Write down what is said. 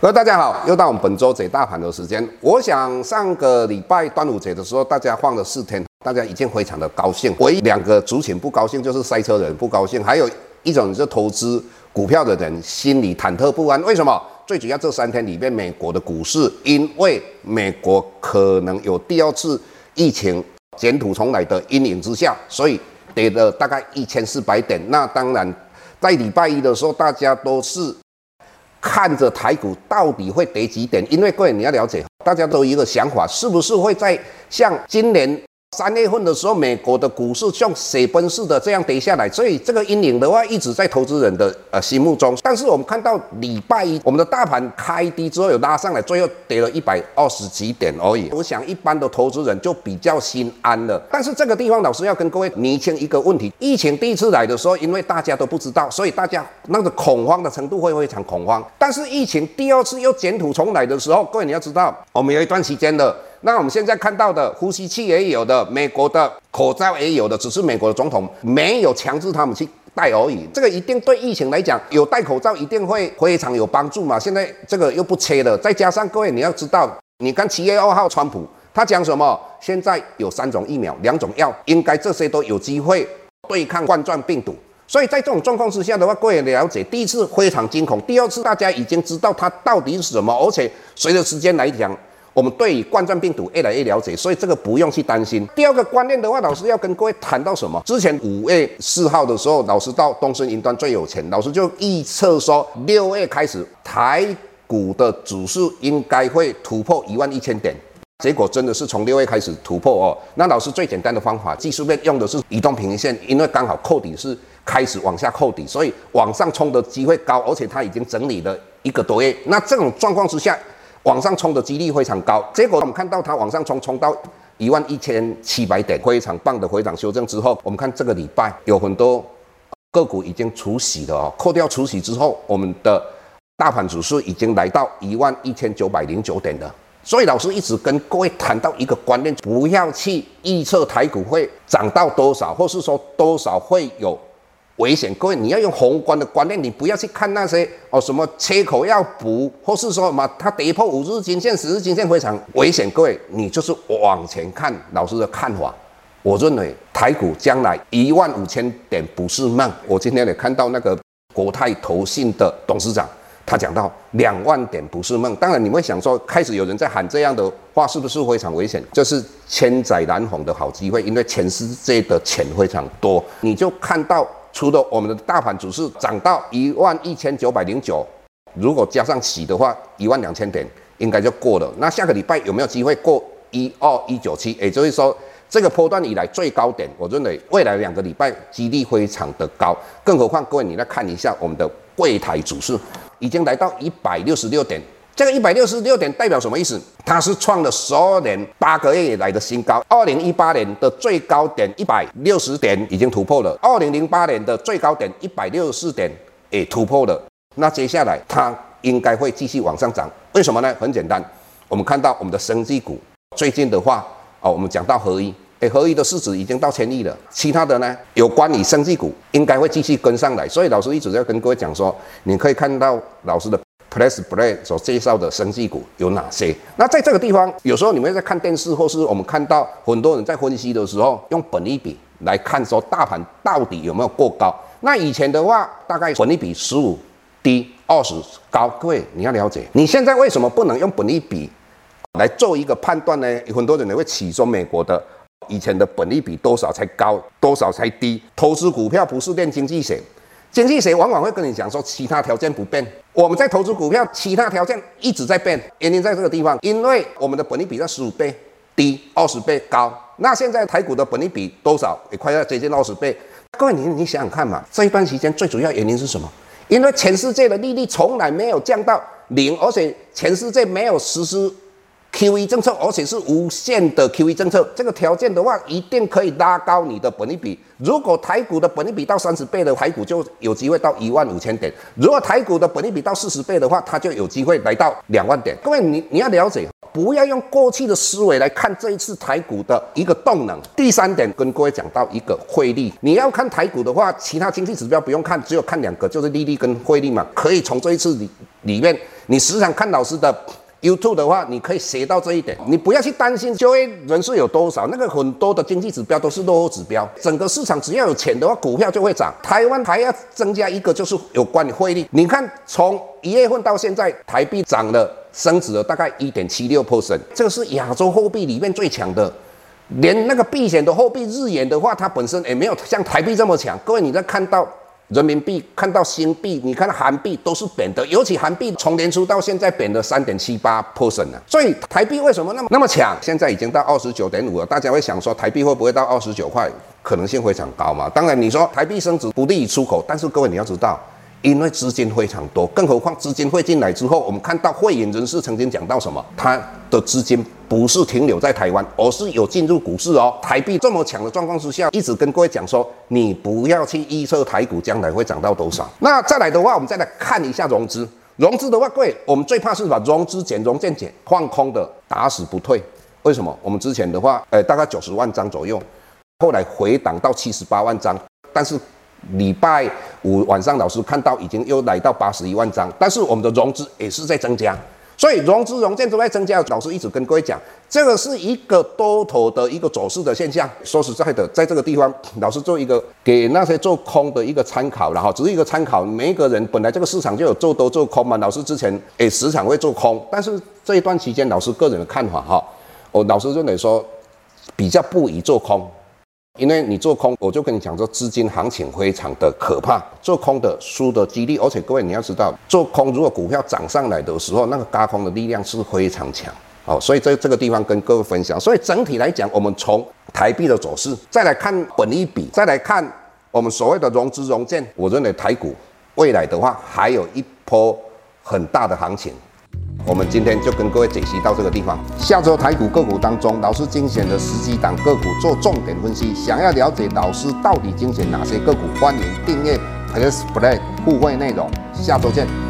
各位大家好，又到我们本周解大盘的时间。我想上个礼拜端午节的时候，大家放了四天，大家已经非常的高兴。唯一两个族群不高兴，就是塞车的人不高兴，还有一种是投资股票的人心里忐忑不安。为什么？最主要这三天里面，美国的股市因为美国可能有第二次疫情卷土重来的阴影之下，所以跌了大概一千四百点。那当然，在礼拜一的时候，大家都是看着台股到底会跌几点，因为各位你要了解，大家都有一个想法，是不是会在像今年？三月份的时候，美国的股市像雪崩似的这样跌下来，所以这个阴影的话一直在投资人的呃心目中。但是我们看到礼拜一，我们的大盘开低之后有拉上来，最后跌了一百二十几点而已。我想一般的投资人就比较心安了。但是这个地方老师要跟各位厘清一个问题：疫情第一次来的时候，因为大家都不知道，所以大家那个恐慌的程度会非常恐慌。但是疫情第二次又卷土重来的时候，各位你要知道，我们有一段时间的。那我们现在看到的呼吸器也有的，美国的口罩也有的，只是美国的总统没有强制他们去戴而已。这个一定对疫情来讲，有戴口罩一定会非常有帮助嘛。现在这个又不缺了，再加上各位你要知道，你看七月二号川普他讲什么？现在有三种疫苗，两种药，应该这些都有机会对抗冠状病毒。所以在这种状况之下的话，各位了解，第一次非常惊恐，第二次大家已经知道它到底是什么，而且随着时间来讲。我们对冠状病毒越来越了解，所以这个不用去担心。第二个观念的话，老师要跟各位谈到什么？之前五月四号的时候，老师到东森云端最有钱，老师就预测说，六月开始台股的指数应该会突破一万一千点。结果真的是从六月开始突破哦。那老师最简单的方法，技术面用的是移动平均线，因为刚好扣底是开始往下扣底，所以往上冲的机会高，而且它已经整理了一个多月。那这种状况之下。往上冲的几率非常高，结果我们看到它往上冲，冲到一万一千七百点，非常棒的回档修正之后，我们看这个礼拜有很多个股已经除息了哦，扣掉除息之后，我们的大盘指数已经来到一万一千九百零九点了。所以老师一直跟各位谈到一个观念，不要去预测台股会涨到多少，或是说多少会有。危险，各位，你要用宏观的观念，你不要去看那些哦什么缺口要补，或是说什么它跌破五日均线、十日均线非常危险。各位，你就是往前看，老师的看法，我认为台股将来一万五千点不是梦。我今天也看到那个国泰投信的董事长，他讲到两万点不是梦。当然，你会想说，开始有人在喊这样的话，是不是非常危险？这是千载难逢的好机会，因为全世界的钱非常多，你就看到。除了我们的大盘指数涨到一万一千九百零九，如果加上洗的话，一万两千点应该就过了。那下个礼拜有没有机会过一二一九七？也就是说，这个波段以来最高点，我认为未来两个礼拜几率非常的高。更何况各位，你来看一下我们的柜台指数，已经来到一百六十六点。这个一百六十六点代表什么意思？它是创了十二年八个月以来的新高。二零一八年的最高点一百六十点已经突破了，二零零八年的最高点一百六十四点也突破了。那接下来它应该会继续往上涨。为什么呢？很简单，我们看到我们的生技股最近的话，哦，我们讲到合一，诶，合一的市值已经到千亿了。其他的呢，有关于生技股应该会继续跟上来。所以老师一直在跟各位讲说，你可以看到老师的。Press Play 所介绍的生技股有哪些？那在这个地方，有时候你们在看电视，或是我们看到很多人在分析的时候，用本利比来看说大盘到底有没有过高。那以前的话，大概本利比十五低二十高。各位你要了解，你现在为什么不能用本利比来做一个判断呢？有很多人会起说美国的以前的本利比多少才高，多少才低。投资股票不是练经济学。经济学往往会跟你讲说，其他条件不变。我们在投资股票，其他条件一直在变。原因在这个地方，因为我们的本利比在十五倍低，二十倍高。那现在台股的本利比多少？也快要接近二十倍。各位，你你想想看嘛，这一段时间最主要原因是什么？因为全世界的利率从来没有降到零，而且全世界没有实施。QE 政策，而且是无限的 QE 政策，这个条件的话，一定可以拉高你的本益比。如果台股的本益比到三十倍的，台股就有机会到一万五千点；如果台股的本益比到四十倍的话，它就有机会来到两万点。各位，你你要了解，不要用过去的思维来看这一次台股的一个动能。第三点，跟各位讲到一个汇率，你要看台股的话，其他经济指标不用看，只有看两个，就是利率跟汇率嘛。可以从这一次里里面。你时常看老师的 YouTube 的话，你可以学到这一点。你不要去担心就业人数有多少，那个很多的经济指标都是落后指标。整个市场只要有钱的话，股票就会涨。台湾还要增加一个，就是有关于汇率。你看，从一月份到现在，台币涨了，升值了大概一点七六 percent，这个是亚洲货币里面最强的。连那个避险的货币日元的话，它本身也没有像台币这么强。各位，你在看到人民币、看到新币、你看到韩币都是贬的，尤其韩币从年初到现在贬了三点七八 percent 了。所以台币为什么那么那么强？现在已经到二十九点五了，大家会想说台币会不会到二十九块？可能性非常高嘛。当然你说台币升值不利于出口，但是各位你要知道。因为资金非常多，更何况资金会进来之后，我们看到汇演人士曾经讲到什么？他的资金不是停留在台湾，而是有进入股市哦。台币这么强的状况之下，一直跟各位讲说，你不要去预测台股将来会涨到多少。那再来的话，我们再来看一下融资。融资的话，各位，我们最怕是把融资减、融券减，放空的打死不退。为什么？我们之前的话，呃，大概九十万张左右，后来回档到七十八万张，但是。礼拜五晚上，老师看到已经又来到八十一万张，但是我们的融资也是在增加，所以融资融券都在增加。老师一直跟各位讲，这个是一个多头的一个走势的现象。说实在的，在这个地方，老师做一个给那些做空的一个参考，然后只是一个参考。每一个人本来这个市场就有做多做空嘛，老师之前也时常会做空，但是这一段期间，老师个人的看法哈，我老师认为说比较不宜做空。因为你做空，我就跟你讲说，资金行情非常的可怕，做空的输的几率，而且各位你要知道，做空如果股票涨上来的时候，那个轧空的力量是非常强，哦，所以在这个地方跟各位分享。所以整体来讲，我们从台币的走势，再来看本一比，再来看我们所谓的融资融券，我认为台股未来的话还有一波很大的行情。我们今天就跟各位解析到这个地方。下周台股个股当中，老师精选的十几档个股做重点分析。想要了解老师到底精选哪些个股，欢迎订阅 Plus Play 互惠内容。下周见。